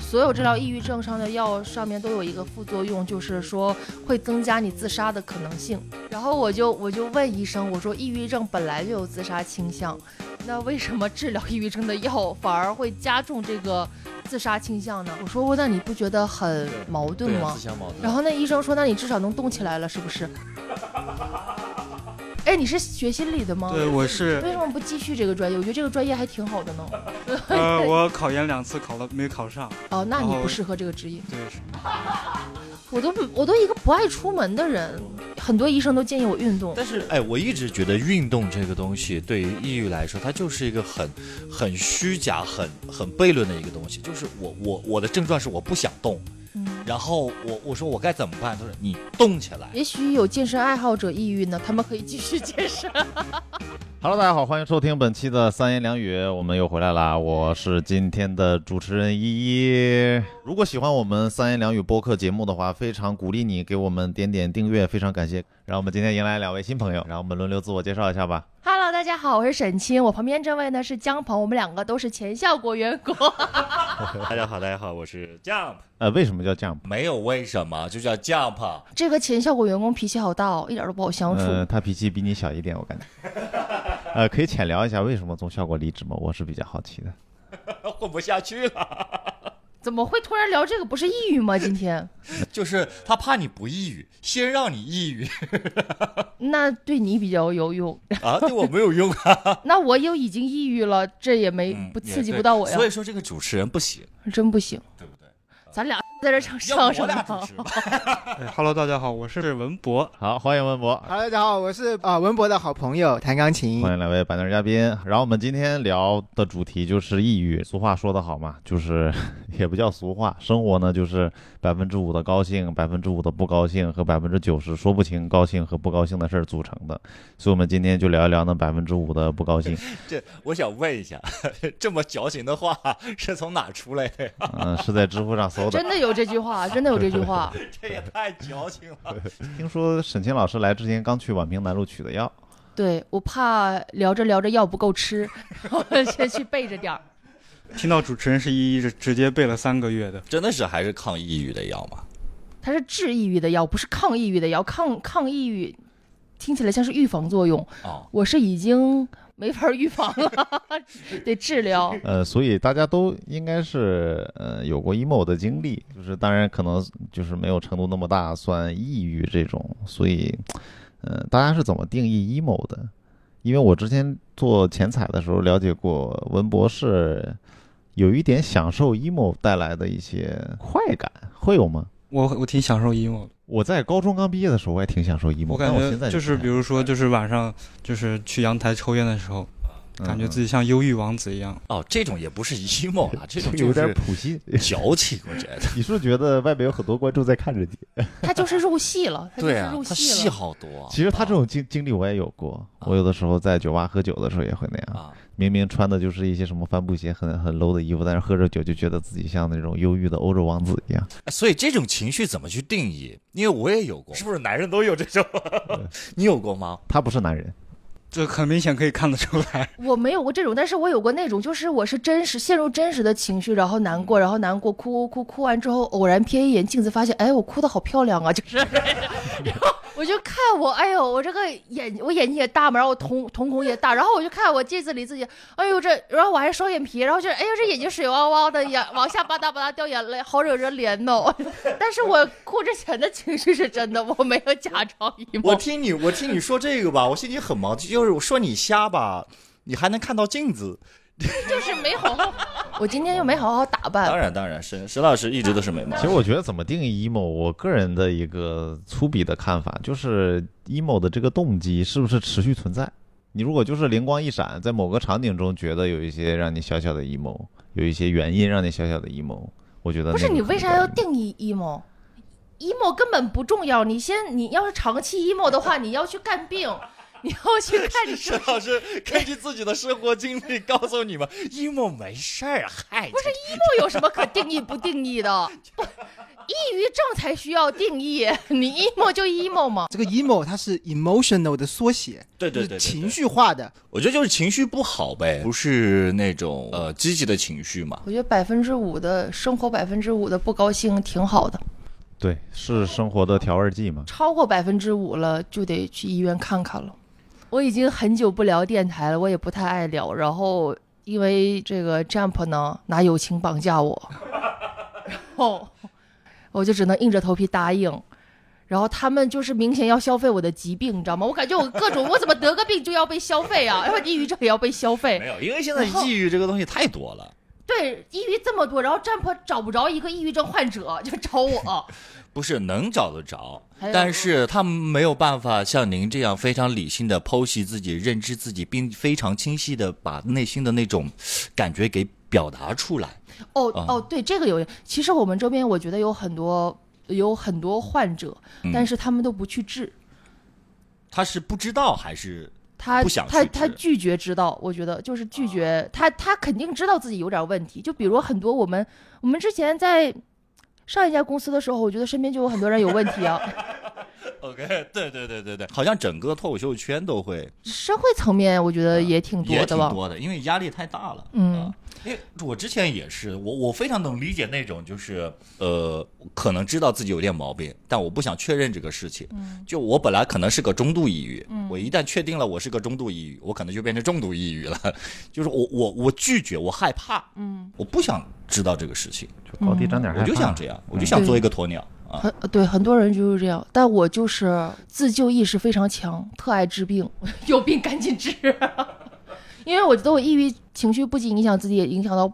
所有治疗抑郁症上的药上面都有一个副作用，就是说会增加你自杀的可能性。然后我就我就问医生，我说抑郁症本来就有自杀倾向，那为什么治疗抑郁症的药反而会加重这个自杀倾向呢？我说那你不觉得很矛盾吗？然后那医生说，那你至少能动起来了，是不是？哎，你是学心理的吗？对，我是。为什么不继续这个专业？我觉得这个专业还挺好的呢。呃，我考研两次考了没考上。哦，那你不适合这个职业。对。我都我都一个不爱出门的人，很多医生都建议我运动。但是，哎，我一直觉得运动这个东西对于抑郁来说，它就是一个很很虚假、很很悖论的一个东西。就是我我我的症状是我不想动。然后我我说我该怎么办？他说你动起来。也许有健身爱好者抑郁呢，他们可以继续健身。Hello，大家好，欢迎收听本期的三言两语，我们又回来啦。我是今天的主持人依依。如果喜欢我们三言两语播客节目的话，非常鼓励你给我们点点订阅，非常感谢。让我们今天迎来两位新朋友，让我们轮流自我介绍一下吧。Hello，大家好，我是沈清，我旁边这位呢是江鹏，我们两个都是前效果员工。大家好，大家好，我是 Jump。呃，为什么叫 Jump？没有为什么，就叫 Jump。这个前效果员工脾气好大哦，一点都不好相处。他脾气比你小一点，我感觉。呃，可以浅聊一下为什么从效果离职吗？我是比较好奇的。混不下去了。怎么会突然聊这个？不是抑郁吗？今天就是他怕你不抑郁，先让你抑郁。那对你比较有用 啊？对我没有用啊？那我又已经抑郁了，这也没不刺激不到我呀。所以说这个主持人不行，真不行，对不对？咱俩。在这唱唱什么？Hello，大家好，我是文博。好，欢迎文博。Hello，大家好，我是啊文博的好朋友，弹钢琴。欢迎两位板凳嘉宾。然后我们今天聊的主题就是抑郁。俗话说得好嘛，就是 也不叫俗话，生活呢就是百分之五的高兴，百分之五的不高兴和百分之九十说不清高兴和不高兴的事儿组成的。所以，我们今天就聊一聊那百分之五的不高兴。这，我想问一下，这么矫情的话是从哪出来的？嗯，是在知乎上搜的。真的有。这句话 真的有这句话，这也太矫情了。听说沈清老师来之前刚去宛平南路取的药，对我怕聊着聊着药不够吃，我先去备着点儿。听到主持人是一一直接备了三个月的，真的是还是抗抑郁的药吗？它是治抑郁的药，不是抗抑郁的药。抗抗抑郁听起来像是预防作用，哦我是已经。没法预防了，得治疗。呃，所以大家都应该是呃有过 emo 的经历，就是当然可能就是没有程度那么大，算抑郁这种。所以，呃，大家是怎么定义 emo 的？因为我之前做前采的时候了解过，文博士有一点享受 emo 带来的一些快感，会有吗？我我挺享受 emo 的。我在高中刚毕业的时候，我也挺享受 emo。我感觉就是比如说，就是晚上就是去阳台抽烟的时候，感觉自己像忧郁王子一样。哦，这种也不是 emo 了，这种有点普信矫情，我觉得。你是不是觉得外面有很多观众在看着你？他就是入戏了，对啊，他戏好多。其实他这种经经历我也有过，我有的时候在酒吧喝酒的时候也会那样。明明穿的就是一些什么帆布鞋，很很 low 的衣服，但是喝着酒就觉得自己像那种忧郁的欧洲王子一样。所以这种情绪怎么去定义？因为我也有过，是不是男人都有这种？你有过吗？他不是男人，这很明显可以看得出来。我没有过这种，但是我有过那种，就是我是真实陷入真实的情绪，然后难过，然后难过，哭哭哭，哭完之后偶然瞥一眼镜子，发现，哎，我哭的好漂亮啊，就是。然 后我就看我，哎呦，我这个眼，我眼睛也大嘛，然后我瞳瞳孔也大，然后我就看我镜子里自己，哎呦这，然后我还是双眼皮，然后就，哎呦这眼睛水汪汪的，眼往下吧嗒吧嗒掉眼泪，好惹人怜哦。但是我哭之前的情绪是真的，我没有假装。我听你，我听你说这个吧，我心里很忙，就是我说你瞎吧，你还能看到镜子。就是没好好，我今天又没好好打扮。当然当然，沈沈老师一直都是美貌。其实我觉得怎么定义 emo，我个人的一个粗鄙的看法就是 emo 的这个动机是不是持续存在？你如果就是灵光一闪，在某个场景中觉得有一些让你小小的 emo，有一些原因让你小小的 emo，我觉得不是你为啥要定义 emo？emo 根本不重要，你先你要是长期 emo 的话，你要去干病。你要去看你沈 老师根据自己的生活经历告诉你们，emo 没事儿，嗨，不是 emo 有什么可定义不定义的？不抑郁症才需要定义，你 emo 就 emo 嘛。这个 emo 它是 emotional 的缩写，对对对对对就是情绪化的。我觉得就是情绪不好呗，不是那种呃积极的情绪嘛。我觉得百分之五的生活，百分之五的不高兴挺好的，对，是生活的调味剂嘛。超过百分之五了就得去医院看看了。我已经很久不聊电台了，我也不太爱聊。然后因为这个 Jump 呢拿友情绑架我，然后我就只能硬着头皮答应。然后他们就是明显要消费我的疾病，你知道吗？我感觉我各种我怎么得个病就要被消费啊，然后抑郁症也要被消费没。有，因为现在抑郁这个东西太多了。对，抑郁这么多，然后 Jump 找不着一个抑郁症患者，就找我。不是能找得着但是他们没有办法像您这样非常理性的剖析自己、认知自己，并非常清晰的把内心的那种感觉给表达出来。啊哦哦，对，这个有。其实我们周边我觉得有很多有很多患者，嗯但是他们都不去治，他是不知道还是他不想他他拒绝知道。我觉得就是拒绝他，他肯定知道自己有点问题。就比如很多我们我们之前在上一家公司的时候，我觉得身边就有很多人有问题啊。OK？对对对对对，好像整个脱口秀圈都会社会层面，我觉得也挺多的吧。挺多的，因为压力太大了。嗯啊因为我之前也是，我我非常能理解那种就是呃，可能知道自己有点毛病，但我不想确认这个事情。嗯就我本来可能是个中度抑郁，我一旦确定了我是个中度抑郁，我可能就变成重度抑郁了。就是我我我拒绝，我害怕，嗯，我不想知道这个事情，就高低长点害我。就想这样，我就想做一个鸵鸟啊。很对很多人就是这样，但我就是自救意识非常强，特爱治病，有病赶紧治。因为我觉得我抑郁情绪不仅影响自己，也影响到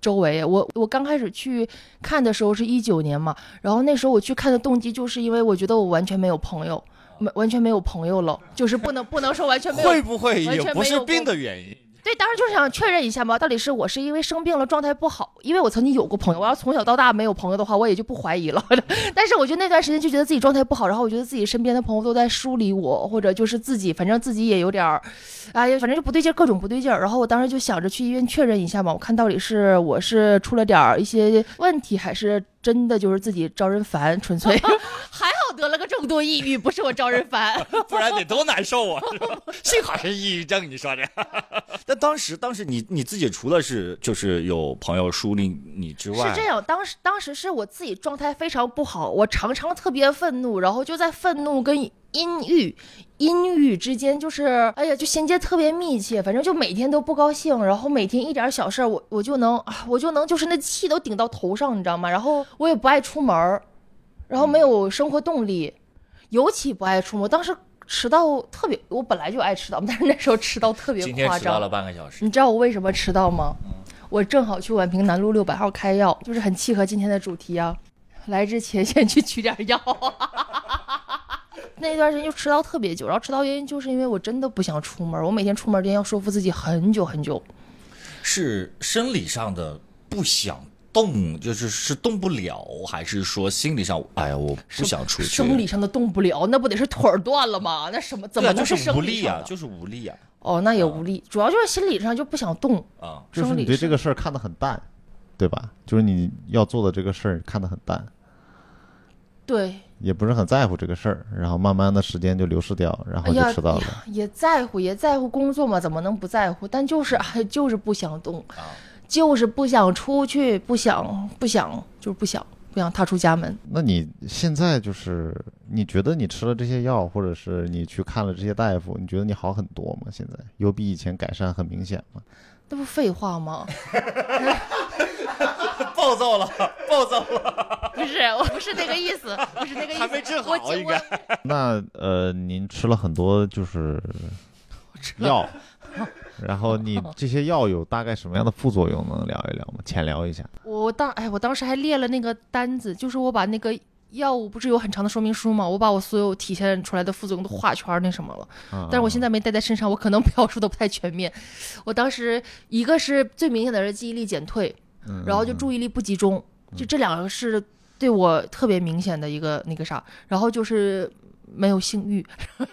周围。我我刚开始去看的时候是一九年嘛，然后那时候我去看的动机就是因为我觉得我完全没有朋友，没完全没有朋友了，就是不能不能说完全没有会不会完也不是病的原因？对，当时就是想确认一下嘛，到底是我是因为生病了状态不好，因为我曾经有过朋友，我要从小到大没有朋友的话，我也就不怀疑了。但是我觉得那段时间就觉得自己状态不好，然后我觉得自己身边的朋友都在疏离我，或者就是自己，反正自己也有点儿，哎呀，反正就不对劲，各种不对劲。然后我当时就想着去医院确认一下嘛，我看到底是我是出了点儿一些问题，还是真的就是自己招人烦，纯粹。还好得了个重度抑郁，不是我招人烦。不然得多难受啊！幸好是抑郁症，你说这。但当时，当时你你自己除了是就是有朋友疏离你之外，是这样，当时当时是我自己状态非常不好，我常常特别愤怒，然后就在愤怒跟阴郁、阴郁之间，就是哎呀，就衔接特别密切，反正就每天都不高兴，然后每天一点小事儿，我我就能啊，我就能就是那气都顶到头上，你知道吗？然后我也不爱出门儿，然后没有生活动力，尤其不爱出门。当时迟到特别，我本来就爱迟到，但是那时候迟到特别今天夸张。迟到了半个小时。你知道我为什么迟到吗？我正好去宛平南路六百号开药，就是很契合今天的主题啊。来之前先去取点药。那段时间就迟到特别久，然后迟到原因就是因为我真的不想出门，我每天出门之前要说服自己很久很久。是生理上的不想动，就是是动不了，还是说心理上，哎呀，我不想出去？生理上的动不了，那不得是腿儿断了吗？那什么怎么能就是生无力啊，理上的？就是无力啊哦，那也无力，主要就是心理上就不想动。啊！就是你对这个事儿看得很淡，对吧？就是你要做的这个事儿看得很淡，对，也不是很在乎这个事儿，然后慢慢的时间就流逝掉，然后就迟到了。呀也在乎，也在乎工作嘛，怎么能不在乎？但就是哎，就是不想动，啊就是不想出去，不想不想，就是不想不想踏出家门。那你现在就是你觉得你吃了这些药，或者是你去看了这些大夫，你觉得你好很多吗？现在有比以前改善很明显吗？那不废话吗？暴躁了，暴躁了，不是，我不是那个意思，不是那个意思。还没治好我应该那呃，您吃了很多就是药，然后你这些药有大概什么样的副作用？能聊一聊吗？浅聊一下。我当哎，我当时还列了那个单子，就是我把那个药物不是有很长的说明书吗？我把我所有体现出来的副作用都画圈那什么了。啊、但是我现在没带在身上，我可能表述的不太全面。我当时一个是最明显的是记忆力减退，嗯，然后就注意力不集中，就这两个是对我特别明显的一个那个啥。然后就是没有性欲，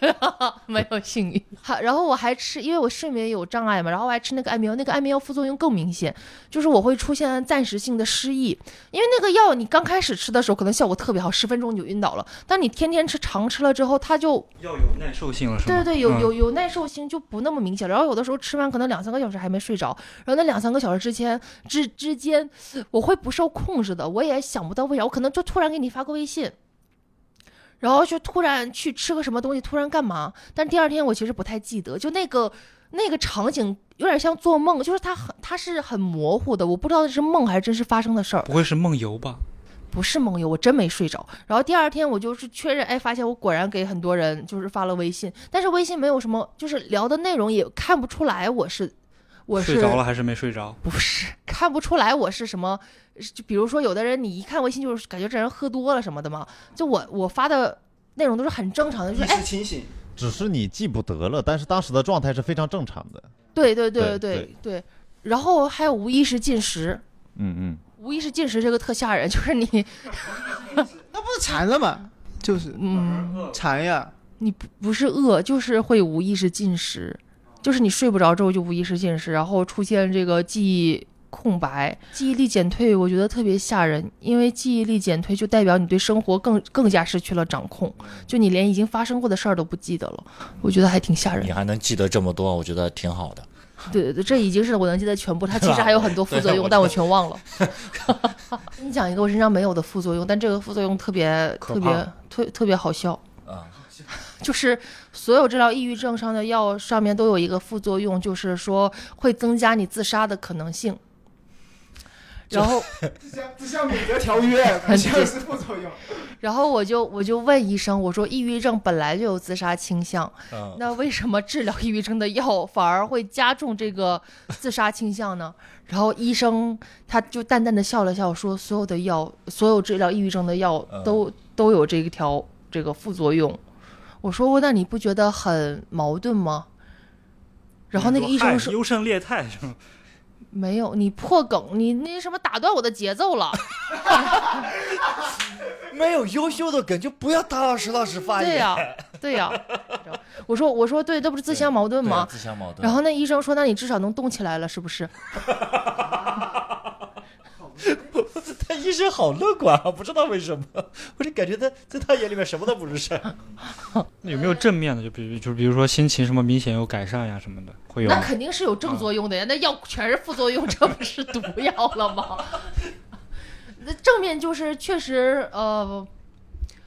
没有性欲。好然后我还吃，因为我睡眠有障碍嘛，然后我还吃那个安眠药，那个安眠药副作用更明显，就是我会出现暂时性的失忆，因为那个药你刚开始吃的时候可能效果特别好，十分钟你就晕倒了，但你天天吃常吃了之后，它就要有耐受性了，是吗？对对对，有嗯有有耐受性就不那么明显了。然后有的时候吃完可能两三个小时还没睡着，然后那两三个小时之前之之间，我会不受控制的，我也想不到为啥，我可能就突然给你发个微信。然后就突然去吃个什么东西，突然干嘛？但第二天我其实不太记得，就那个那个场景有点像做梦，就是它很它是很模糊的，我不知道是梦还是真实发生的事儿。不会是梦游吧？不是梦游，我真没睡着。然后第二天我就是确认，哎，发现我果然给很多人就是发了微信，但是微信没有什么，就是聊的内容也看不出来我是我是睡着了还是没睡着？不是看不出来我是什么，就比如说有的人你一看微信就是感觉这人喝多了什么的嘛，就我我发的内容都是很正常的，就是意哎识清醒，只是你记不得了，但是当时的状态是非常正常的。对对对对对对，然后还有无意识进食，嗯嗯，无意识进食这个特吓人，就是你那不是馋了吗？就是嗯。馋呀，你不不是饿，就是会无意识进食，就是你睡不着之后就无意识进食，然后出现这个记忆空白、记忆力减退，我觉得特别吓人，因为记忆力减退就代表你对生活更更加失去了掌控，就你连已经发生过的事儿都不记得了，我觉得还挺吓人你。还能记得这么多，我觉得挺好的。对对对，这已经是我能记得全部，它其实还有很多 副作用，但我全忘了。跟你讲一个我身上没有的副作用，但这个副作用特别特别特特别好笑。啊，就是所有治疗抑郁症上的药上面都有一个副作用，就是说会增加你自杀的可能性。然后，这像这像免责条约，不像是副作用。然后我就我就问医生，我说抑郁症本来就有自杀倾向，嗯，那为什么治疗抑郁症的药反而会加重这个自杀倾向呢？然后医生他就淡淡的笑了笑，说所有的药，所有治疗抑郁症的药嗯都、都有这一条这个副作用。我说那你不觉得很矛盾吗？然后那个医生说优胜劣汰是吗？没有，你破梗，你那什么打断我的节奏了。没有优秀的梗就不要打老实老实发言。对呀、对呀、我说我说对，这不是自相矛盾对吗？自相矛盾。然后那医生说，那你至少能动起来了，是不是？他医生好乐观啊，不知道为什么，我就感觉他在他眼里面什么都不是事儿。那有没有正面的？就比如，就比如说心情什么明显有改善呀什么的，会有？那肯定是有正作用的呀，那药全是副作用，这不是毒药了吗？那正面就是确实，呃，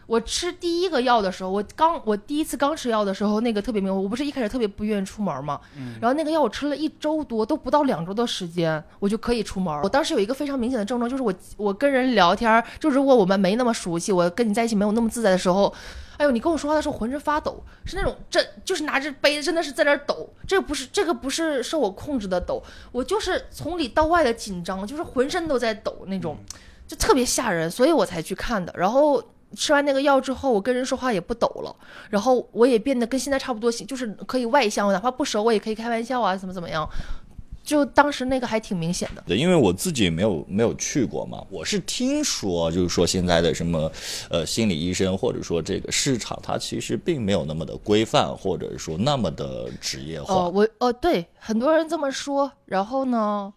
我吃第一个药的时候，我刚我第一次刚吃药的时候，那个特别明，我不是一开始特别不愿意出门嘛，然后那个药我吃了一周多，都不到两周的时间，我就可以出门。我当时有一个非常明显的症状，就是我我跟人聊天儿，就如果我们没那么熟悉，我跟你在一起没有那么自在的时候。哎呦，你跟我说话的时候浑身发抖，是那种真就是拿着杯子真的是在那儿抖，这个不是这个不是受我控制的抖，我就是从里到外的紧张，就是浑身都在抖那种，就特别吓人，所以我才去看的。然后吃完那个药之后，我跟人说话也不抖了，然后我也变得跟现在差不多，就是可以外向，哪怕不熟我也可以开玩笑啊，怎么怎么样。就当时那个还挺明显的，对，因为我自己没有没有去过嘛，我是听说，就是说现在的什么，呃，心理医生或者说这个市场，它其实并没有那么的规范，或者说那么的职业化。哦，我哦对，很多人这么说，然后呢，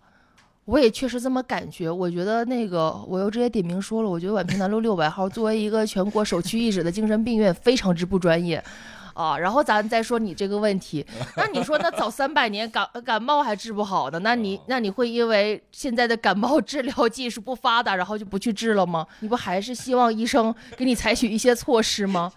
我也确实这么感觉。我觉得那个，我又直接点名说了，我觉得宛平南路六百号作为一个全国首屈一指的精神病院，非常之不专业。啊，然后咱再说你这个问题，那你说那早三百年感感冒还治不好呢？那你那你会因为现在的感冒治疗技术不发达，然后就不去治了吗？你不还是希望医生给你采取一些措施吗？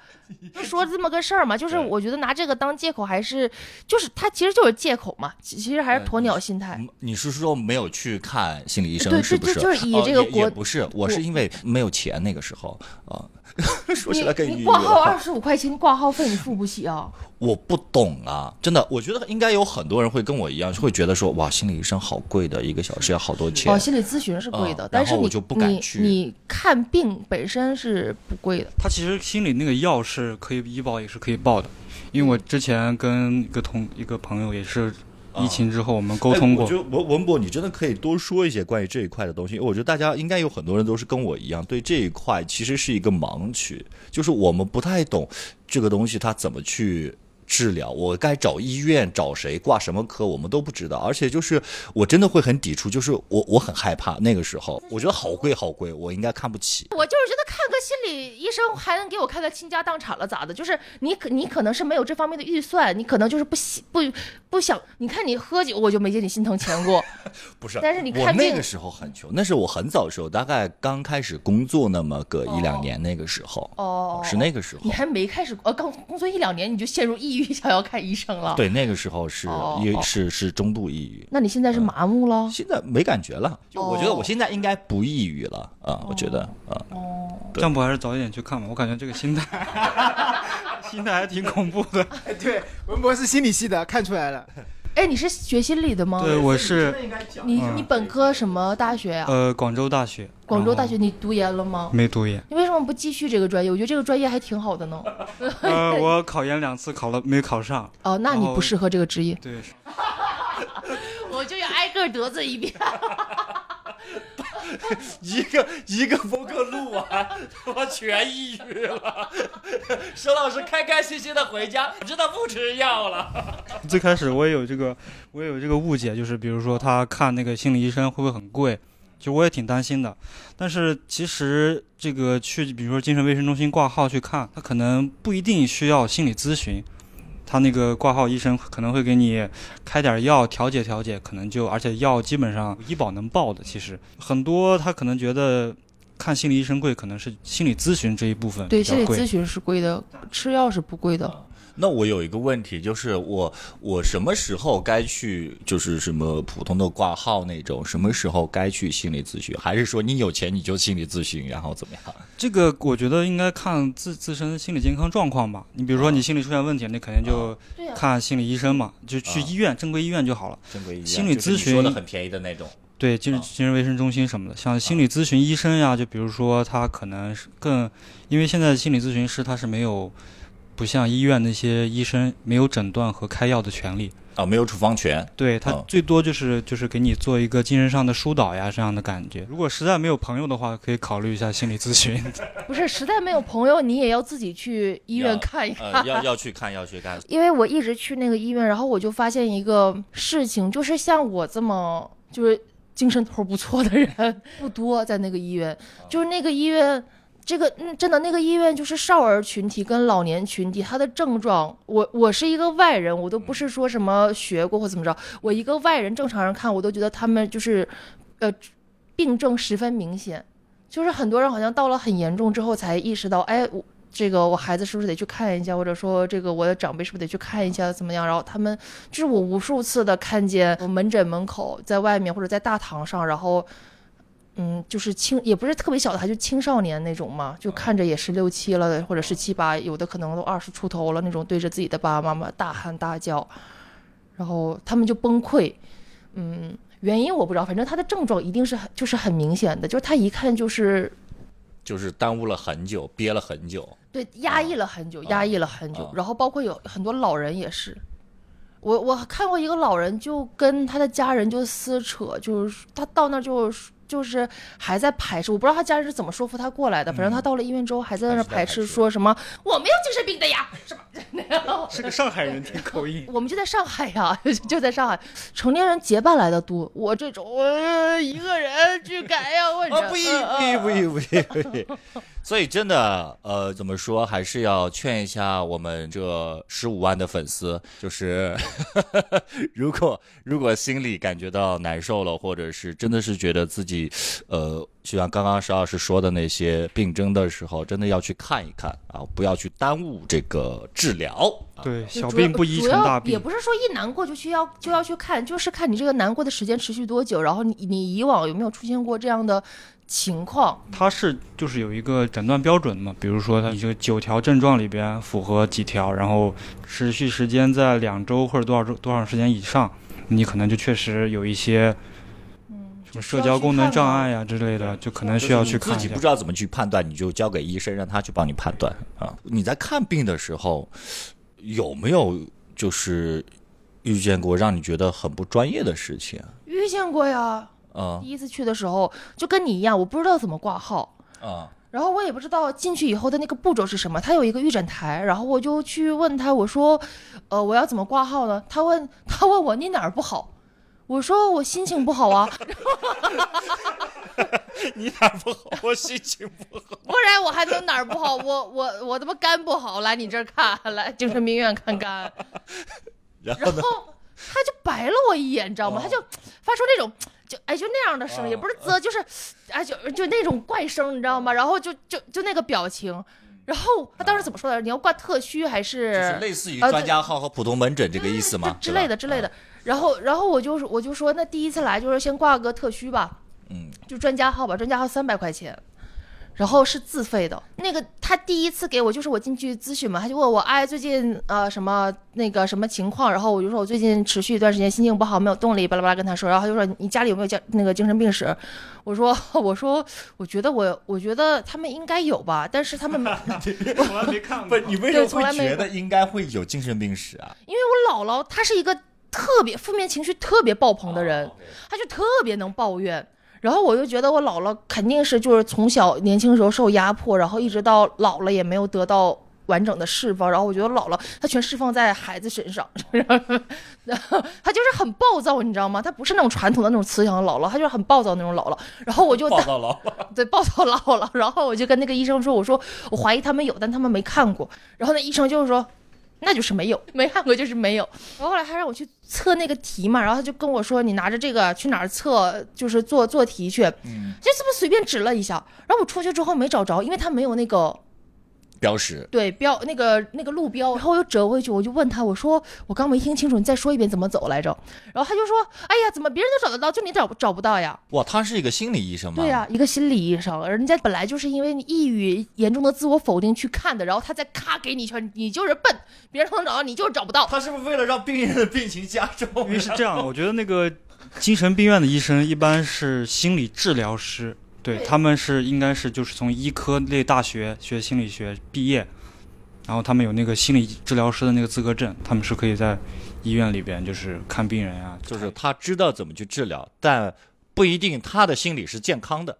就说这么个事儿嘛，就是我觉得拿这个当借口，还是就是他其实就是借口嘛，其其实还是鸵鸟心态。嗯你是说没有去看心理医生对是不是？就就是以这个国也不是，我是因为没有钱那个时候啊。说起来更你挂号二。十五块钱挂号费你付不起啊？我不懂啊，真的，我觉得应该有很多人会跟我一样，会觉得说哇，心理医生好贵的，一个小时要好多钱。哦，心理咨询是贵的，嗯但是你我就不敢你去你看病本身是不贵的。他其实心里那个药是可以医保也是可以报的，因为我之前跟一个同一个朋友也是疫情之后我们沟通过哎我觉。得文文博，你真的可以多说一些关于这一块的东西。我觉得大家应该有很多人都是跟我一样，对这一块其实是一个盲区，就是我们不太懂这个东西它怎么去。治疗我该找医院找谁挂什么科我们都不知道，而且就是我真的会很抵触，就是我我很害怕那个时候，我觉得好贵好贵，我应该看不起。我就是觉得看个心理医生还能给我看个倾家荡产了咋的？就是你可你可能是没有这方面的预算，你可能就是不喜不不想。你看你喝酒，我就没见你心疼钱过。不是，但是你看病那个时候很穷，那是我很早的时候，大概刚开始工作那么个一两年，那个时候，哦，是那个时候你。还没开始呃，刚工作一两年你就陷入抑郁，想要看医生了。，对，那个时候是也哦是是中度抑郁，那你现在是麻木了？现在没感觉了。就我觉得我现在应该不抑郁了啊，我觉得啊，哦这样不还是早一点去看吧？我感觉这个心态，心态还挺恐怖的。对，文博是心理系的，看出来了。哎，你是学心理的吗？对，我是你嗯你本科什么大学呀？呃广州大学，广州大学，你读研了吗？没读研。你为什么不继续这个专业？我觉得这个专业还挺好的呢。呃，我考研两次考了没考上。哦，那你不适合这个职业。对，我就要挨个得罪一遍。一个一个播客录完，他妈全抑郁了。佘老师开开心心的回家，知道不吃药了。最开始我也有这个，我也有这个误解，就是比如说他看那个心理医生会不会很贵，就我也挺担心的。但是其实这个去，比如说精神卫生中心挂号去看，他可能不一定需要心理咨询，他那个挂号医生可能会给你开点药调节调节，可能就而且药基本上医保能报的。其实很多他可能觉得看心理医生贵，可能是心理咨询这一部分对，心理咨。询是贵的，吃药是不贵的。那我有一个问题，就是我我什么时候该去，就是什么普通的挂号那种，什么时候该去心理咨询，还是说你有钱你就心理咨询，然后怎么样？这个我觉得应该看自自身心理健康状况吧。你比如说你心理出现问题，那肯定就、看心理医生嘛，就去啊医院、正规医院就好了。正规医院心理咨询说的很便宜的那种。对，精神啊精神卫生中心什么的，像心理咨询医生呀，就比如说他可能是更，因为现在心理咨询师他是没有，不像医院那些医生没有诊断和开药的权利。啊，没有处方权。对他哦最多就是就是给你做一个精神上的疏导呀这样的感觉。如果实在没有朋友的话，可以考虑一下心理咨询。不是实在没有朋友，你也要自己去医院看一看。呃，要要去看，要去看。因为我一直去那个医院，然后我就发现一个事情，就是像我这么就是精神头不错的人不多，在那个医院，就是那个医院。这个嗯，真的那个医院就是少儿群体跟老年群体，他的症状，我我是一个外人，我都不是说什么学过或怎么着，我一个外人正常人看，我都觉得他们就是，呃，病症十分明显，就是很多人好像到了很严重之后才意识到，哎，我这个我孩子是不是得去看一下，或者说这个我的长辈是不是得去看一下，怎么样？然后他们就是我无数次的看见门诊门口，在外面或者在大堂上，然后。嗯，就是青也不是特别小的孩子，就青少年那种嘛，就看着也是六七了，或者十七八，有的可能都二十出头了那种，对着自己的爸爸妈妈大喊大叫，然后他们就崩溃。嗯，原因我不知道，反正他的症状一定是很就是很明显的，就是他一看就是就是耽误了很久，憋了很久。对，压抑了很久，啊压抑了很久啊。然后包括有很多老人也是，我我看过一个老人就跟他的家人就撕扯，就是他到那儿就是就是还在排斥，我不知道他家人是怎么说服他过来的。反正他到了医院之后还在那排斥，说什么我没有精神病的呀，是吧？是个上海人，听口音。我们就在上海呀，就在上海，成年人结伴来的多。我这种我一个人去改呀，我啊，不一不一不一不一。所以真的，呃，怎么说，还是要劝一下我们这十五万的粉丝，就是 如果如果心里感觉到难受了，或者是真的是觉得自己，呃，就像刚刚石老师说的那些病症的时候，真的要去看一看啊，不要去耽误这个治疗。啊对，小病不宜主要成大病。也不是说一难过就去要就要去看，就是看你这个难过的时间持续多久，然后你你以往有没有出现过这样的情况？它是就是有一个诊断标准的嘛，比如说它你这个九条症状里边符合几条，然后持续时间在两周或者多少周多长时间以上，你可能就确实有一些什么社交功能障碍呀、之类的，就可能需要去看你自己不。知道怎么去判断，你就交给医生，让他去帮你判断啊。你在看病的时候，有没有就是遇见过让你觉得很不专业的事情？遇见过呀，啊第一次去的时候就跟你一样，我不知道怎么挂号。啊然后我也不知道进去以后的那个步骤是什么，他有一个预诊台，然后我就去问他，我说，呃，我要怎么挂号呢？他问 他问我你哪儿不好，我说我心情不好啊，你哪儿不好？我心情不好。不然我还能哪儿不好？我我我他妈肝不好，来你这儿看，来精神病院看肝。然后呢？然后他就白了我一眼，你知道吗？他就发出那种就哎就那样的声，哦也不是啧，就是哎就就那种怪声，你知道吗？然后就就就那个表情，然后他当时怎么说的？你要挂特需还是就是类似于呃专家号和普通门诊这个意思吗？之类的之类的。然后然后我就我就说，那第一次来就是先挂个特需吧，嗯，就专家号吧，专家号三百块钱。然后是自费的，那个他第一次给我就是我进去咨询嘛，他就问我哎最近呃什么那个什么情况，然后我就说我最近持续一段时间心情不好，没有动力，巴拉巴拉跟他说，然后他就说你家里有没有家那个精神病史？我说我说我觉得我我觉得他们应该有吧，但是他们没从来没看不你为什么对从来没会觉得应该会有精神病史啊？因为我姥姥她是一个特别负面情绪特别爆棚的人，她就特别能抱怨。然后我就觉得我姥姥肯定是就是从小年轻时候受压迫，然后一直到老了也没有得到完整的释放。然后我觉得姥姥她全释放在孩子身上，她 就是很暴躁，你知道吗？她不是那种传统的那种慈祥的姥姥，她就是很暴躁那种姥姥。然后我就暴躁姥姥，对，暴躁姥姥。然后我就跟那个医生说，我说我怀疑他们有，但他们没看过。然后那医生就是说，那就是没有，没看过就是没有。然后后来他让我去测那个题嘛，然后他就跟我说，你拿着这个去哪儿测，就是做做题去。嗯，就这么随便指了一下，然后我出去之后没找着，因为他没有那个标识。对标那个那个路标，然后我又折回去，我就问他，我说我刚没听清楚，你再说一遍怎么走来着？然后他就说，哎呀，怎么别人都找得到，就你找找不到呀？哇，他是一个心理医生吗？对呀、一个心理医生，人家本来就是因为你抑郁严重的自我否定去看的，然后他再咔给你一拳，你就是笨，别人都能找到，你就是找不到。他是不是为了让病人的病情加重？因为是这样，我觉得那个精神病院的医生一般是心理治疗师，对对。他们是应该是就是从医科类大学学心理学毕业，然后他们有那个心理治疗师的那个资格证，他们是可以在医院里边就是看病人啊，就是他知道怎么去治疗，但不一定他的心理是健康的，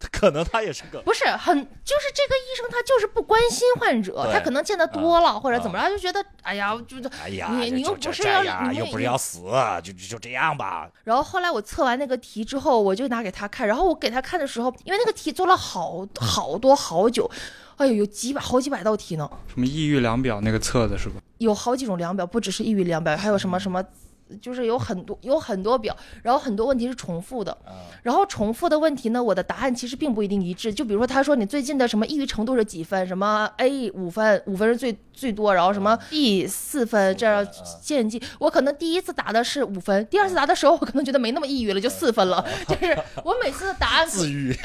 可能他也是个不是很，就是这个医生他就是不关心患者，他可能见得多了、或者怎么着，就觉得哎呀，就是哎呀，你你又就就不是要这样，你又不是要死，就就就这样吧。然后后来我测完那个题之后，我就拿给他看，然后我给他看的时候，因为那个题做了好好多好久，哎呦，有几百好几百道题呢，什么抑郁量表那个测的是吧？有好几种量表，不只是抑郁量表，还有什么什么，就是有很多有很多表，然后很多问题是重复的，然后重复的问题呢，我的答案其实并不一定一致。就比如说，他说你最近的什么抑郁程度是几分，什么 A 五分，五分是最最多，然后什么 B 四分，这样渐进。我可能第一次答的是五分，第二次答的时候，我可能觉得没那么抑郁了，就四分了。就是我每次的答案 自愈，就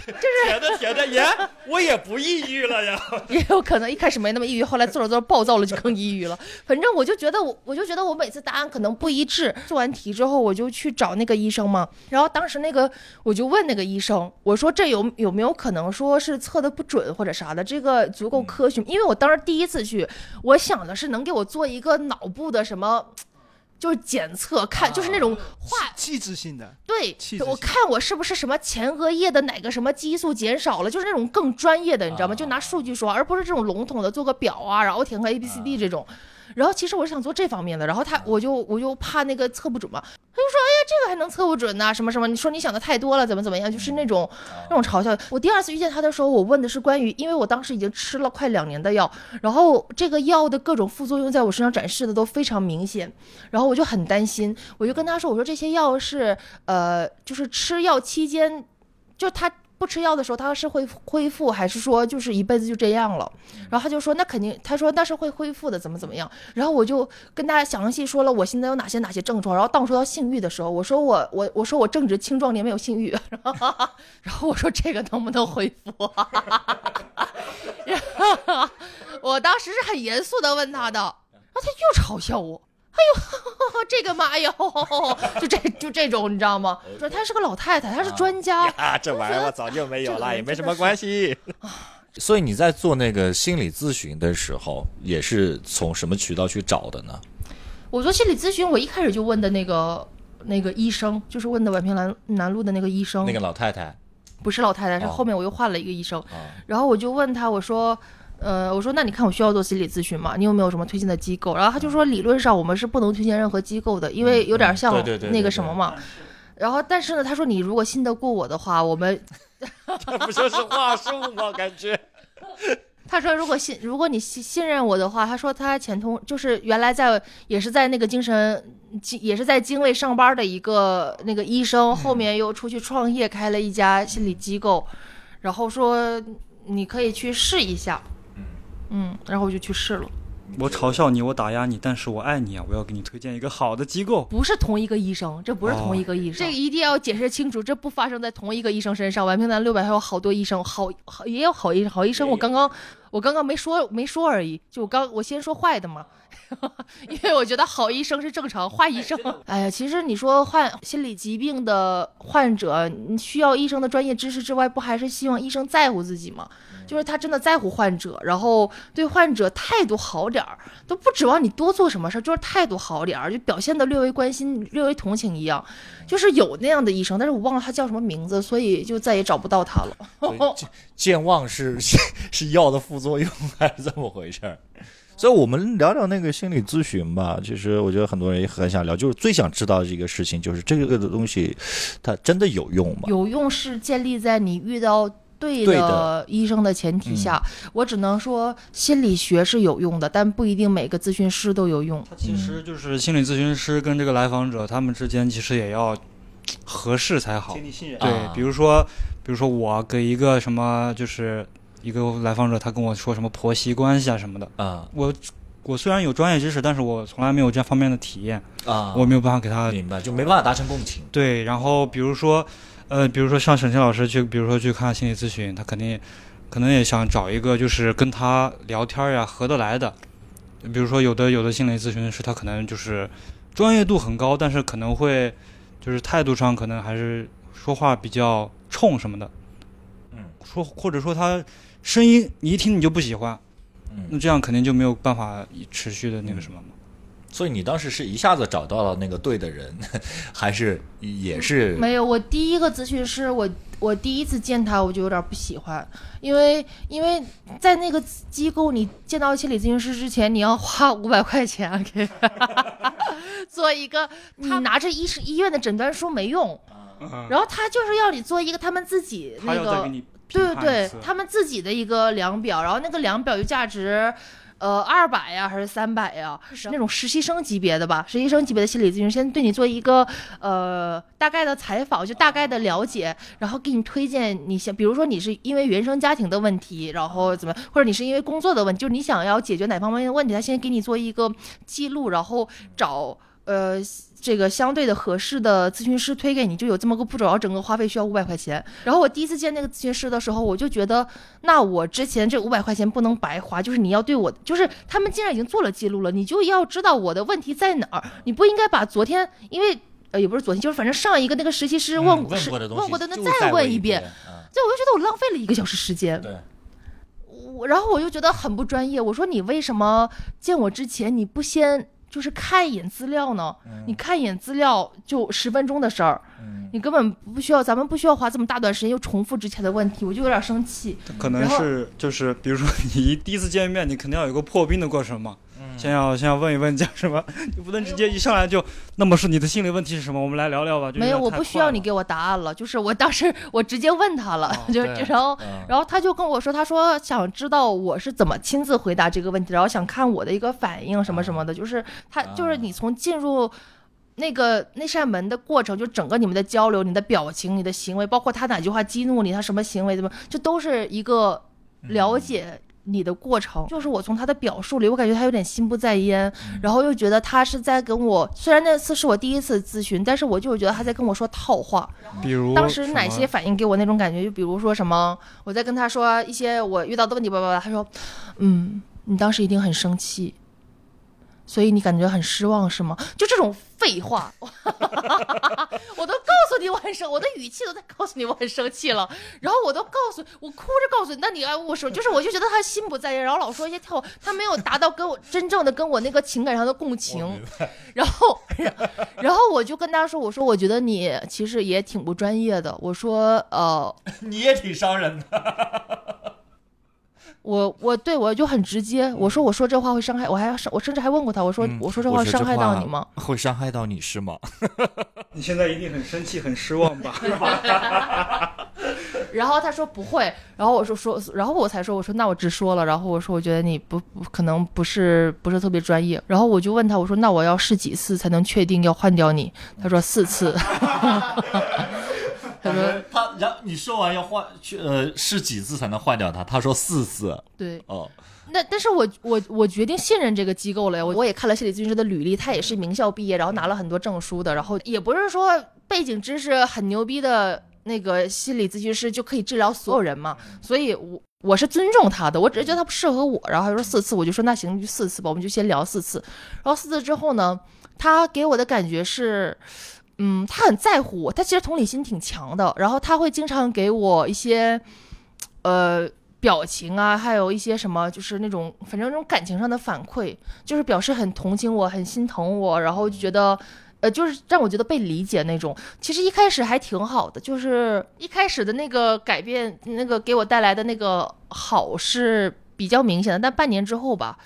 是甜的甜的耶，我也不抑郁了呀。也有可能一开始没那么抑郁，后来做着做着暴躁了，就更抑郁了。反正我就觉得我，我就觉得我每次答案可能不一致。做完题之后，我就去找那个医生嘛，然后当时那个我就问那个医生，我说这有有没有可能说是测的不准或者啥的？这个足够科学？因为我当时第一次去，我想的是能给我做一个脑部的什么。就是检测看，就是那种化气质性的，对我看我是不是什么前额叶的哪个什么激素减少了，就是那种更专业的，你知道吗？啊就拿数据说，而不是这种笼统的做个表啊，然后填个 A B C D 这种。然后其实我是想做这方面的，然后他我就我就怕那个测不准嘛，他就说哎呀这个还能测不准呢、什么什么？你说你想的太多了，怎么怎么样？就是那种那种嘲笑。我第二次遇见他的时候，我问的是关于，因为我当时已经吃了快两年的药，然后这个药的各种副作用在我身上展示的都非常明显，然后我就很担心，我就跟他说，我说这些药是呃，就是吃药期间，就他不吃药的时候，他是会恢复，还是说就是一辈子就这样了？然后他就说那肯定，他说那是会恢复的，怎么怎么样？然后我就跟大家详细说了我现在有哪些哪些症状。然后当说到性欲的时候，我说我我我说我正值青壮年，没有性欲。然后我说这个能不能恢复？然后我当时是很严肃的问他的，然后他又嘲笑我。哎呦，这个妈哟，就这就这种，你知道吗？说她是个老太太，她是专家，啊，这玩意儿我早就没有了，也没什么关系。所以你在做那个心理咨询的时候，也是从什么渠道去找的呢？我做心理咨询，我一开始就问的那个那个医生，就是问的宛平南南路的那个医生，那个老太太不是老太太，是哦后面我又换了一个医生，啊，然后我就问他，我说。呃，我说那你看我需要做心理咨询吗？你有没有什么推荐的机构？然后他就说理论上我们是不能推荐任何机构的，因为有点像那个什么嘛。然后但是呢，他说你如果信得过我的话，我们 这不就是话术吗？感觉 他说如果信如果你信信任我的话，他说他前通就是原来在也是在那个精神也是在精卫上班的一个那个医生，后面又出去创业开了一家心理机构，然后说你可以去试一下，嗯，然后我就去试了。我嘲笑你，我打压你，但是我爱你啊！我要给你推荐一个好的机构。不是同一个医生，这不是同一个医生，这个一定要解释清楚，这不发生在同一个医生身上。宛平南六百还有好多医生，好好也有好医生，好医生我刚刚我刚刚没说没说而已，就我刚我先说坏的嘛，因为我觉得好医生是正常，坏医生，哎呀，其实你说患心理疾病的患者，你需要医生的专业知识之外，不还是希望医生在乎自己吗？就是他真的在乎患者，然后对患者态度好点儿，都不指望你多做什么事儿，就是态度好点儿，就表现的略微关心、略微同情一样。就是有那样的医生，但是我忘了他叫什么名字，所以就再也找不到他了。健健忘是 是药的副作用 还是怎么回事儿？所以我们聊聊那个心理咨询吧。其实我觉得很多人也很想聊，就是最想知道的一个事情，就是这个的东西它真的有用吗？有用是建立在你遇到对对的的医生的前提下，我只能说心理学是有用的，但不一定每个咨询师都有用。他其实就是心理咨询师跟这个来访者他们之间其实也要合适才好。立信任对啊，比如说，比如说我给一个什么，就是一个来访者，他跟我说什么婆媳关系啊什么的，啊我我虽然有专业知识，但是我从来没有这方面的体验，啊，我没有办法给他明白，就没办法达成共情。对。然后比如说，呃，比如说像沈清老师去，比如说去看心理咨询，他肯定可能也想找一个就是跟他聊天呀合得来的。比如说有的有的心理咨询师，他可能就是专业度很高，但是可能会就是态度上可能还是说话比较冲什么的。嗯，说或者说他声音你一听你就不喜欢，嗯那这样肯定就没有办法持续的那个什么嘛。所以你当时是一下子找到了那个对的人，还是也是没有，我第一个咨询师，我我第一次见他，我就有点不喜欢，因为因为在那个机构，你见到心理咨询师之前，你要花五百块钱给 做一个，你拿着医师医院的诊断书没用，然后他就是要你做一个他们自己那个对对对他们自己的一个量表，然后那个量表就价值。呃，二百呀，还是三百呀？那种实习生级别的吧？实习生级别的心理咨询，先对你做一个呃大概的采访，就大概的了解，然后给你推荐你想，比如说你是因为原生家庭的问题，然后怎么，或者你是因为工作的问题，就是你想要解决哪方面的问题，他先给你做一个记录，然后找呃这个相对的合适的咨询师推给你，就有这么个步骤，然后整个花费需要五百块钱。然后我第一次见那个咨询师的时候，我就觉得，那我之前这五百块钱不能白花，就是你要对我，就是他们既然已经做了记录了，你就要知道我的问题在哪儿，你不应该把昨天因为。呃，也不是昨天，就是反正上一个那个实习师问、嗯问是过问过的，那再问一遍，，啊所以我就觉得我浪费了一个小时时间。对，我然后我就觉得很不专业。我说你为什么见我之前你不先就是看一眼资料呢？你看一眼资料就十分钟的事儿，嗯你根本不需要，咱们不需要花这么大段时间又重复之前的问题，我就有点生气。可能是就是，比如说你第一次见面，你肯定要有个破冰的过程嘛。嗯先要先要问一问叫什么，你不能直接一上来就，那么是你的心理问题是什么？我们来聊聊吧。就没有，我不需要你给我答案了，就是我当时我直接问他了，哦就然后嗯然后他就跟我说，他说想知道我是怎么亲自回答这个问题，然后想看我的一个反应什么什么的，就是他就是你从进入。那个那扇门的过程，就整个你们的交流、你的表情、你的行为，包括他哪句话激怒你，他什么行为怎么，这都是一个了解你的过程。就是我从他的表述里，我感觉他有点心不在焉，然后又觉得他是在跟我，虽然那次是我第一次咨询，但是我就是觉得他在跟我说套话。比如当时哪些反应给我那种感觉？就比如说什么，我在跟他说一些我遇到的问题，叭叭叭，他说，嗯，你当时一定很生气，所以你感觉很失望是吗？就这种废话，我都告诉你我很生，我的语气都在告诉你我很生气了，然后我都告诉我哭着告诉你，那你爱我说，就是我就觉得他心不在焉，然后老说一些跳，他没有达到跟我真正的跟我那个情感上的共情，然后然 然后我就跟他说，我说我觉得你其实也挺不专业的，我说呃。你也挺伤人的。我我对我就很直接，我说我说这话会伤害，我还要我甚至还问过他，我说、嗯我说这话伤害到你吗？？会伤害到你是吗？你现在一定很生气、很失望吧？然后他说不会，然后我说说，然后我才说我说那我直说了，然后我说我觉得你不不可能不是不是特别专业，然后我就问他我说那我要试几次才能确定要换掉你？他说四次。他说他，然后你说完要换去呃试几次才能换掉他？他说四次。对，哦，那但是我我我决定信任这个机构了呀，我我也看了心理咨询师的履历，他也是名校毕业，然后拿了很多证书的，然后也不是说背景知识很牛逼的那个心理咨询师就可以治疗所有人嘛，所以我我是尊重他的，我只是觉得他不适合我，然后他说四次，我就说那行就四次吧，我们就先聊四次，然后四次之后呢，他给我的感觉是。嗯，他很在乎我，他其实同理心挺强的，然后他会经常给我一些，呃，表情啊，还有一些什么，就是那种反正那种感情上的反馈，就是表示很同情我，很心疼我，然后就觉得，呃，就是让我觉得被理解那种。其实一开始还挺好的，就是一开始的那个改变，那个给我带来的那个好是比较明显的，但半年之后吧。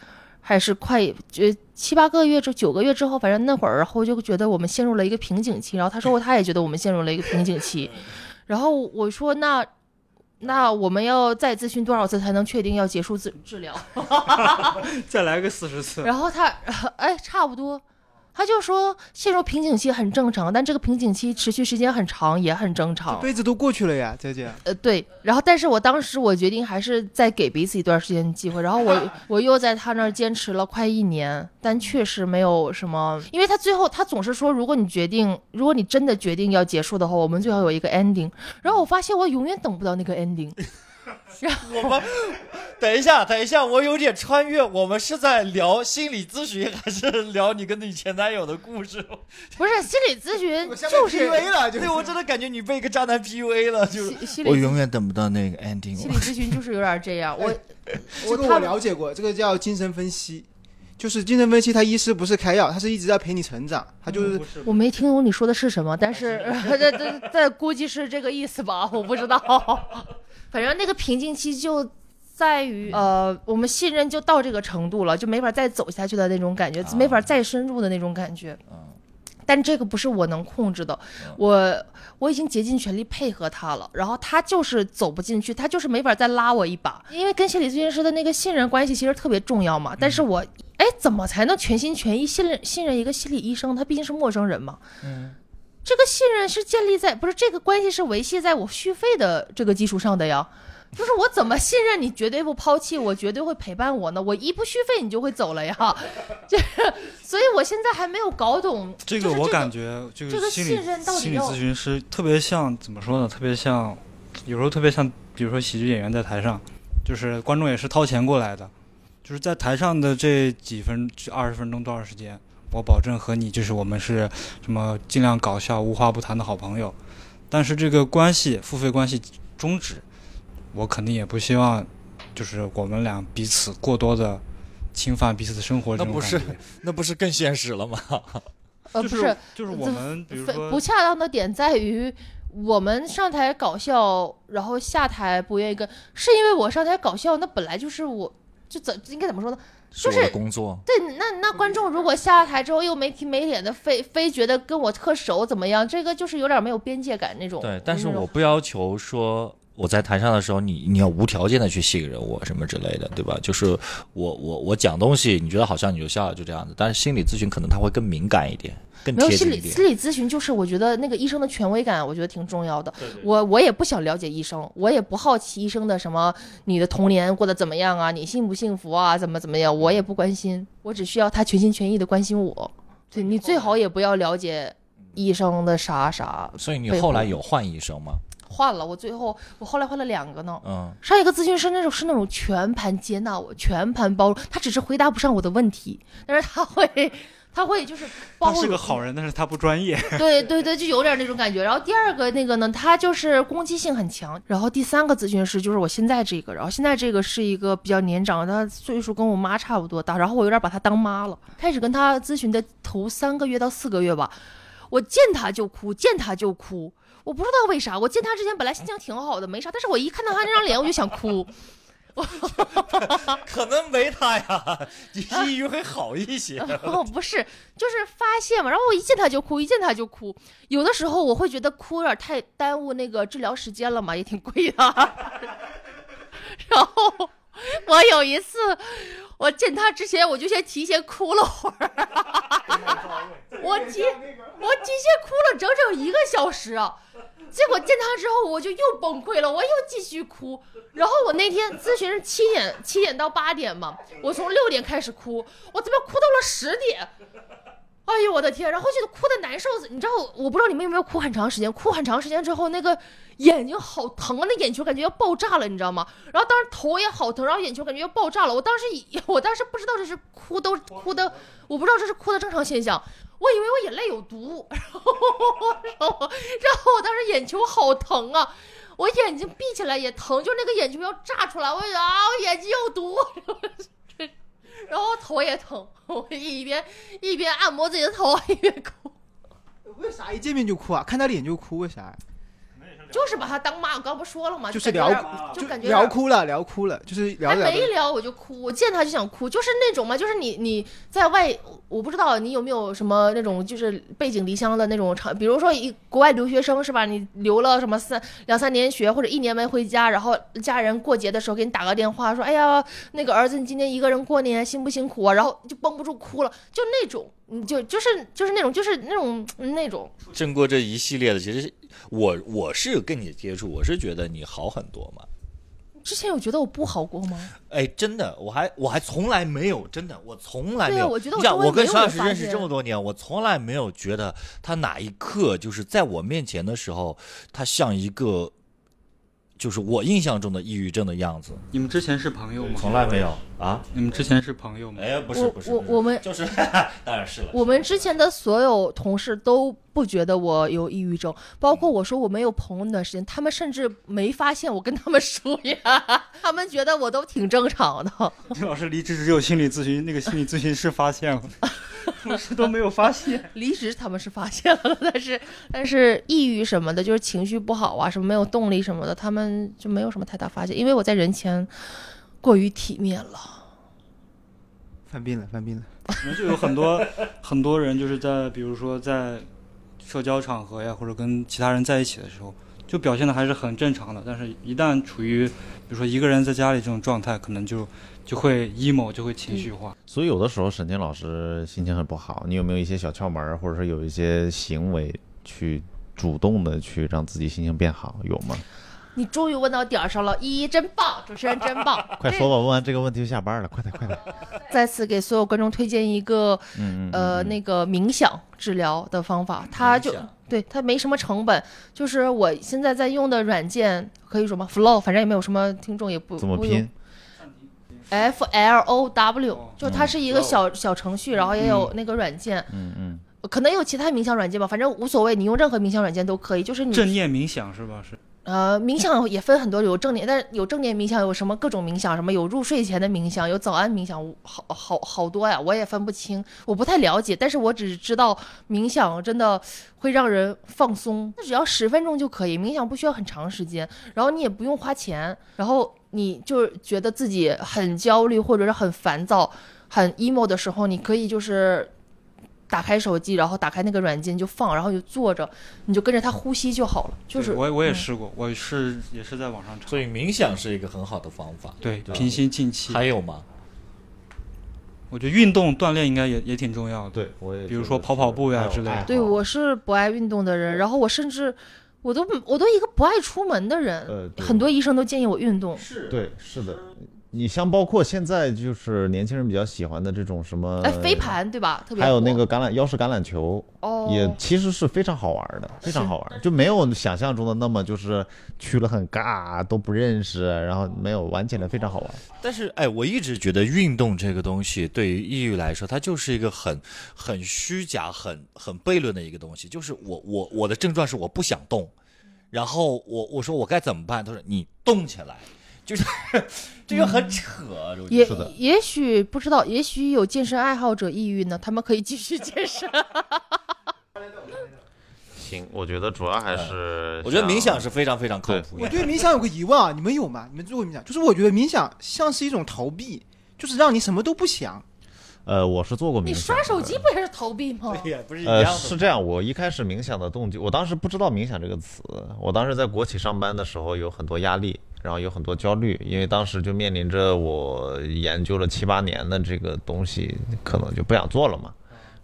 还是快就七八个月就九个月之后，反正那会儿，然后就觉得我们陷入了一个瓶颈期。然后他说他也觉得我们陷入了一个瓶颈期。然后我说那那我们要再咨询多少次才能确定要结束治治疗？再来个四十次。然后他 哎差不多，他就说陷入瓶颈期很正常，但这个瓶颈期持续时间很长也很正常。辈子都过去了呀，姐姐。呃，对，然后但是我当时我决定还是再给彼此一段时间机会，然后我 我又在他那儿坚持了快一年，但确实没有什么，因为他最后他总是说，如果你决定，如果你真的决定要结束的话，我们最好有一个 ending，然后我发现我永远等不到那个 ending，我们等一下，等一下，我有点穿越。我们是在聊心理咨询，还是聊你跟你前男友的故事？不是心理咨询 就是 PUA 了，就是对我真的感觉你被一个渣男 PUA 了，就我永远等不到那个 ending 心理咨询就是有点这样，我这个我了解过，这个叫精神分析。就是精神分析，他医师不是开药，他是一直在陪你成长，他就是我没听懂你说的是什么，但是这这这估计是这个意思吧，我不知道。反正那个瓶颈期就在于，呃，我们信任就到这个程度了，就没法再走下去的那种感觉，没法再深入的那种感觉。但这个不是我能控制的，我我已经竭尽全力配合他了，然后他就是走不进去，他就是没法再拉我一把，因为跟心理咨询师的那个信任关系其实特别重要嘛。但是我，哎，怎么才能全心全意信任信任一个心理医生？他毕竟是陌生人嘛。嗯，这个信任是建立在不是这个关系是维系在我续费的这个基础上的呀。就是我怎么信任你绝对不抛弃我，绝对会陪伴我呢？我一不续费你就会走了呀，就是，所以我现在还没有搞懂这就是个我感觉，这这个心理信任到底要心理咨询师特别像怎么说呢？特别像，有时候特别像，比如说喜剧演员在台上，就是观众也是掏钱过来的，就是在台上的这几分二十分钟多少时间，我保证和你就是我们是什么尽量搞笑无话不谈的好朋友，但是这个关系付费关系终止，我肯定也不希望就是我们俩彼此过多的侵犯彼此的生活那不是。那不是更现实了吗？呃不就是就是我们比如说不恰当的点在于，我们上台搞笑，然后下台不愿意跟，是因为我上台搞笑，那本来就是我，就怎应该怎么说呢？是工作。对，那那观众如果下了台之后又没皮没脸的，非非觉得跟我特熟怎么样？这个就是有点没有边界感那种。对，但是我不要求说我在台上的时候，你你要无条件的去信任我什么之类的，对吧？就是我我我讲东西，你觉得好笑你就笑，就这样子。但是心理咨询可能他会更敏感一点，更没有心理贴近一点。心理咨询，就是我觉得那个医生的权威感，我觉得挺重要的。我我也不想了解医生，我也不好奇医生的什么你的童年过得怎么样啊，你幸不幸福啊，怎么怎么样，我也不关心，我只需要他全心全意的关心我。对你最好也不要了解医生的啥啥。所以你后来有换医生吗？换了，我最后我后来换了两个呢。嗯，上一个咨询师那种是那种全盘接纳我，全盘包容，他只是回答不上我的问题，但是他会他会就是包他是个好人，但是他不专业。对对对，就有点那种感觉。然后第二个那个呢，他就是攻击性很强。然后第三个咨询师就是我现在这个，然后现在这个是一个比较年长，他岁数跟我妈差不多大，然后我有点把他当妈了。开始跟他咨询的头三个月到四个月吧，我见他就哭，见他就哭。我不知道为啥，我见他之前本来心情挺好的，没啥，但是我一看到他那张脸，我就想哭。可能没他呀，你抑郁会好一些。哦，不是，就是发现嘛。然后我一见他就哭，一见他就哭。有的时候我会觉得哭有点太耽误那个治疗时间了嘛，也挺贵的。然后我有一次，我见他之前我就先提前哭了会儿，我提我提前哭了整整一个小时。结果见他之后，我就又崩溃了，我又继续哭。然后我那天咨询是七点七点到八点嘛，我从六点开始哭，我怎么哭到了十点？哎呦我的天！然后就哭的难受死，你知道我不知道你们有没有哭很长时间，哭很长时间之后，那个眼睛好疼啊，那眼球感觉要爆炸了，你知道吗？然后当时头也好疼，然后眼球感觉要爆炸了。我当时以我当时不知道这是哭都哭的，我不知道这是哭的正常现象，我以为我眼泪有毒，然后然后我当时眼球好疼啊，我眼睛闭起来也疼，就那个眼球要炸出来，我啊我眼睛有毒。然后头也疼，我一边一边按摩自己的头，一边哭，为啥一见面就哭啊？看他脸就哭，为啥？就是把他当妈。我刚不说了吗？就是聊就感觉聊哭了，聊哭了，就是聊还。没聊我就哭，我见他就想哭，就是那种嘛，就是你你在外，我不知道你有没有什么那种就是背井离乡的那种场，比如说一国外留学生是吧？你留了什么三两三年学或者一年没回家，然后家人过节的时候给你打个电话说，哎呀，那个儿子你今天一个人过年辛不辛苦啊？然后就绷不住哭了，就那种，你就就是就是那种就是那种那种，经过这一系列的，其实我我是跟你接触，我是觉得你好很多嘛。之前有觉得我不好过吗？哎，真的，我还我还从来没有，真的，我从来没有。对啊我觉得我我跟徐老师认识这么多年，我从来没有觉得他哪一刻就是在我面前的时候，他像一个，就是我印象中的抑郁症的样子，你们之前是朋友吗？从来没有啊。你们之前是朋友吗？哎，不是不是，不是我我们就是，当然是了。我们之前的所有同事都不觉得我有抑郁症，包括我说我没有朋友那段时间，他们甚至没发现我跟他们疏远，他们觉得我都挺正常的。金老师离职只有心理咨询那个心理咨询师发现了，同事都没有发现。离职他们是发现了，但是 但是抑郁什么的，就是情绪不好啊，什么没有动力什么的，他们就没有什么太大发现，因为我在人前过于体面了。犯病了，犯病了。可能就有很多很多人就是在比如说在社交场合呀，或者跟其他人在一起的时候，就表现的还是很正常的。但是，一旦处于比如说一个人在家里这种状态，可能就就会 emo，就会情绪化。所以有的时候沈静老师心情很不好，你有没有一些小窍门，或者说有一些行为去主动的去让自己心情变好，有吗？你终于问到点儿上了，依依真棒，主持人真棒，快说吧，问完这个问题就下班了，快点快点。再次给所有观众推荐一个嗯嗯呃那个冥想治疗的方法，它就对它没什么成本，就是我现在在用的软件可以说吗？Flow，反正也没有什么听众也不怎么拼？F L O W，哦。就它是一个小小程序，然后也有那个软件，嗯嗯，可能有其他冥想软件吧，反正无所谓，你用任何冥想软件都可以，就是你正念冥想是吧？是。呃，冥想也分很多，有正念，但是有正念冥想，有什么各种冥想，什么有入睡前的冥想，有早安冥想，好好好多呀，我也分不清，我不太了解，但是我只知道冥想真的会让人放松，那只要十分钟就可以，冥想不需要很长时间，然后你也不用花钱，然后你就觉得自己很焦虑或者是很烦躁、很 emo 的时候，你可以就是。打开手机，然后打开那个软件就放，然后就坐着，你就跟着它呼吸就好了。就是我我也嗯试过，我是也是在网上查。所以冥想是一个很好的方法。对，吧平心静气。还有吗？我觉得运动锻炼应该也也挺重要的。对，我也比如说跑跑步呀之类的对，我是不爱运动的人，然后我甚至我都我都一个不爱出门的人，呃很多医生都建议我运动。是。对是的，你像包括现在就是年轻人比较喜欢的这种什么，哎，飞盘对吧？特别还有那个橄榄腰式橄榄球，哦，也其实是非常好玩的，非常好玩，就没有想象中的那么就是去了很尬，都不认识，然后没有玩起来非常好玩。但是，哎，我一直觉得运动这个东西对于抑郁来说，它就是一个很很虚假、很很悖论的一个东西。就是我我我的症状是我不想动，然后我我说我该怎么办？他说你动起来，就是 这就很扯。也也许不知道，也许有健身爱好者抑郁呢，他们可以继续健身。行，我觉得主要还是我觉得冥想是非常非常靠谱我。对冥想有个疑问啊，你们有吗？你们做过冥想？就是我觉得冥想像是一种逃避，就是让你什么都不想。呃，我是做过冥想。你刷手机不也是逃避吗？对呀，不是一呃，样。是这样，我一开始冥想的动机，我当时不知道冥想这个词，我当时在国企上班的时候有很多压力，然后有很多焦虑，因为当时就面临着我研究了七八年的这个东西，可能就不想做了嘛。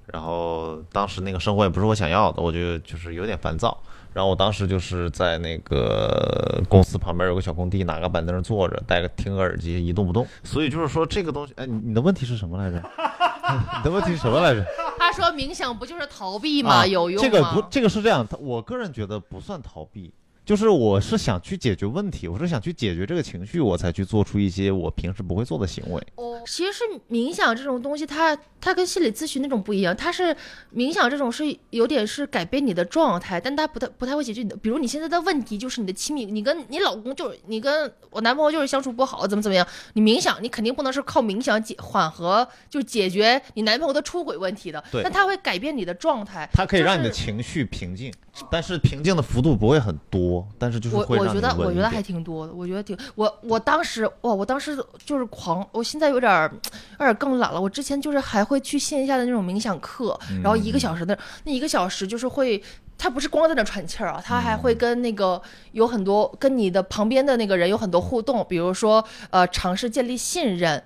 然后当时那个生活也不是我想要的，我就就是有点烦躁。然后我当时就是在那个公司旁边有个小工地，拿个板凳坐着，戴个听个耳机，一动不动。所以就是说这个东西，哎，你你的问题是什么来着？你的问题是什么来着？他说冥想不就是逃避吗？啊有用吗？这个不，这个是这样，他我个人觉得不算逃避，就是我是想去解决问题，我是想去解决这个情绪，我才去做出一些我平时不会做的行为。哦，其实是冥想这种东西，它它跟心理咨询那种不一样，它是冥想这种是有点是改变你的状态，但它不太不太会解决你的。比如你现在的问题就是你的亲密，你跟你老公就是你跟我男朋友就是相处不好，怎么怎么样，你冥想你肯定不能是靠冥想解缓和就解决你男朋友的出轨问题的，对但它会改变你的状态，它可以让你的情绪平静，但是平静的幅度不会很多，但是就是我会让我觉得我觉得还挺多的，我觉得挺我我当时哇，我当时就是狂，我现在有点儿有点儿更懒了。我之前就是还会去线下的那种冥想课，然后一个小时的那一个小时就是会。他不是光在那喘气儿啊，他还会跟那个有很多跟你的旁边的那个人有很多互动，比如说呃尝试建立信任，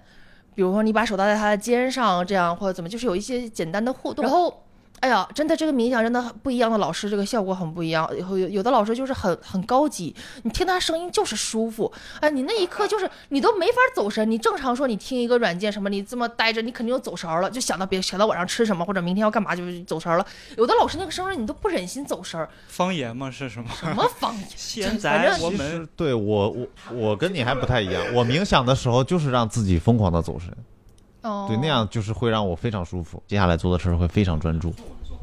比如说你把手搭在他的肩上，这样或者怎么，就是有一些简单的互动。然后，哎呀，真的这个冥想真的很不一样的老师，这个效果很不一样。有有有的老师就是很很高级，你听他声音就是舒服，哎，你那一刻就是你都没法走神。你正常说你听一个软件什么，你这么待着，你肯定就走神儿了，就想到别想到晚上吃什么或者明天要干嘛，就是走神儿了。有的老师那个声音你都不忍心走神儿，方言吗？是什么？什么方言？现在我们实对我我我跟你还不太一样，我冥想的时候就是让自己疯狂的走神，哦，对，那样就是会让我非常舒服，接下来做的事儿会非常专注。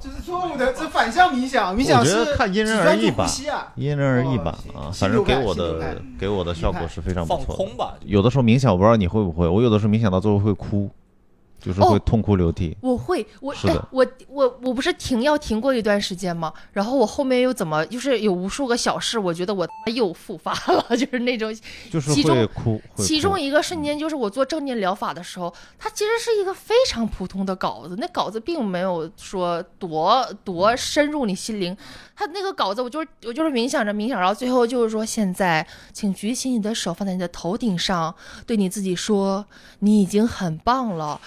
这是错误的，这反向冥想，冥想我觉是得看因人而异吧。因人而异吧，哦啊，反正给我的给我的效果是非常不错的。空吧，有的时候冥想，我不知道你会不会，我有的时候冥想到最后会哭，就是会哦痛哭流涕。我会，我哎是的，我我我不是停药停过一段时间吗？然后我后面又怎么，就是有无数个小事，我觉得我又复发了，就是那种。就是其中会哭，会哭其中一个瞬间就是我做正念疗法的时候，它其实是一个非常普通的稿子，那稿子并没有说多多深入你心灵。它那个稿子，我就是我就是冥想着冥想，然后最后就是说，现在请举起你的手放在你的头顶上，对你自己说，你已经很棒了。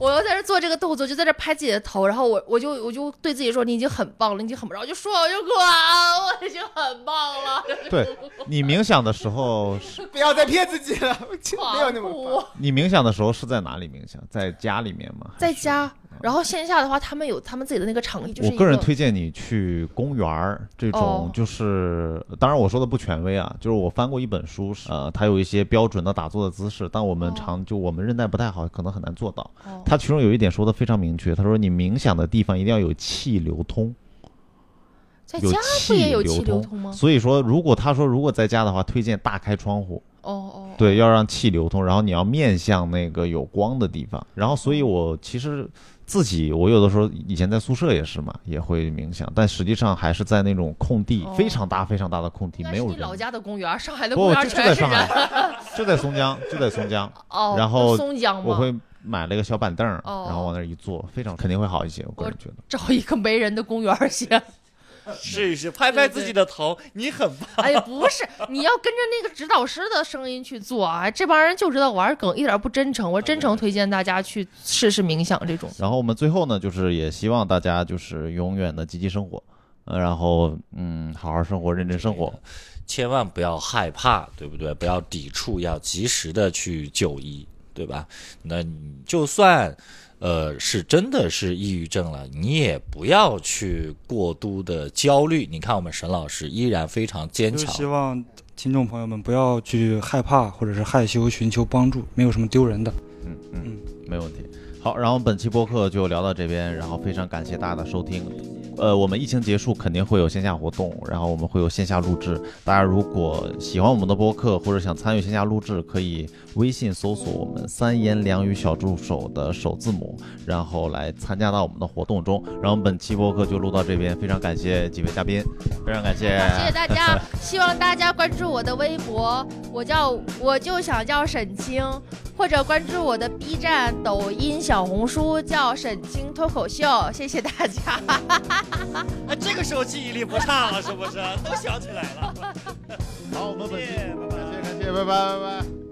我要在这做这个动作，就在这拍自己的头，然后我我就我就对自己说，你已经很棒了，你已经很棒了，然后我就说我就哭啊，我已经很棒了，对你冥想的时候是，不要再骗自己了，没有那么。你冥想的时候是在哪里冥想？在家里面吗？在家，然后线下的话，他们有他们自己的那个场地，就是我个人推荐你去公园儿这种哦，就是、当然我说的不权威啊，就是我翻过一本书，呃，它有一些标准的打坐的姿势，但我们哦常就我们韧带不太好，可能很难做到。哦它其中有一点说的非常明确，他说你冥想的地方一定要有气流通，在家不也有气流流通吗？所以说，如果他说如果在家的话，推荐大开窗户，哦哦，对，要让气流通，然后你要面向那个有光的地方。然后，所以我其实自己，我有的时候以前在宿舍也是嘛，也会冥想，但实际上还是在那种空地，哦非常大、非常大的空地，没有人。老家的公园，上海的不，公园就就在上全是人。海，就在松江，就在松江。哦，然后松江吗？我会买了一个小板凳然后往那儿一坐，非常肯定会好一些。我个人觉得。找一个没人的公园先。试一试，拍拍自己的头，你很棒。哎呀，不是，你要跟着那个指导师的声音去做啊！这帮人就知道玩梗，一点不真诚。我真诚推荐大家去试试冥想这种。然后我们最后呢，就是也希望大家就是永远的积极生活。呃然后嗯，好好生活，认真生活。千万不要害怕，对不对？不要抵触，要及时的去就医，对吧？那你就算呃是真的是抑郁症了，你也不要去过度的焦虑。你看我们沈老师依然非常坚强希，望听众朋友们不要去害怕或者是害羞寻求帮助，没有什么丢人的。嗯嗯，没问题。好，然后本期播客就聊到这边，然后非常感谢大家的收听。呃，我们疫情结束肯定会有线下活动，然后我们会有线下录制。大家如果喜欢我们的播客或者想参与线下录制，可以微信搜索我们三言两语小助手的首字母，然后来参加到我们的活动中。然后本期播客就录到这边，非常感谢几位嘉宾，非常感谢，谢谢大家，希望大家关注我的微博，我叫我就想叫沈清，或者关注我的 B 站、抖音、小红书，叫沈清脱口秀。谢谢大家。哎，这个时候记忆力不差了，是不是？都想起来了。好，我们本期谢谢拜拜感谢感谢，拜拜拜拜。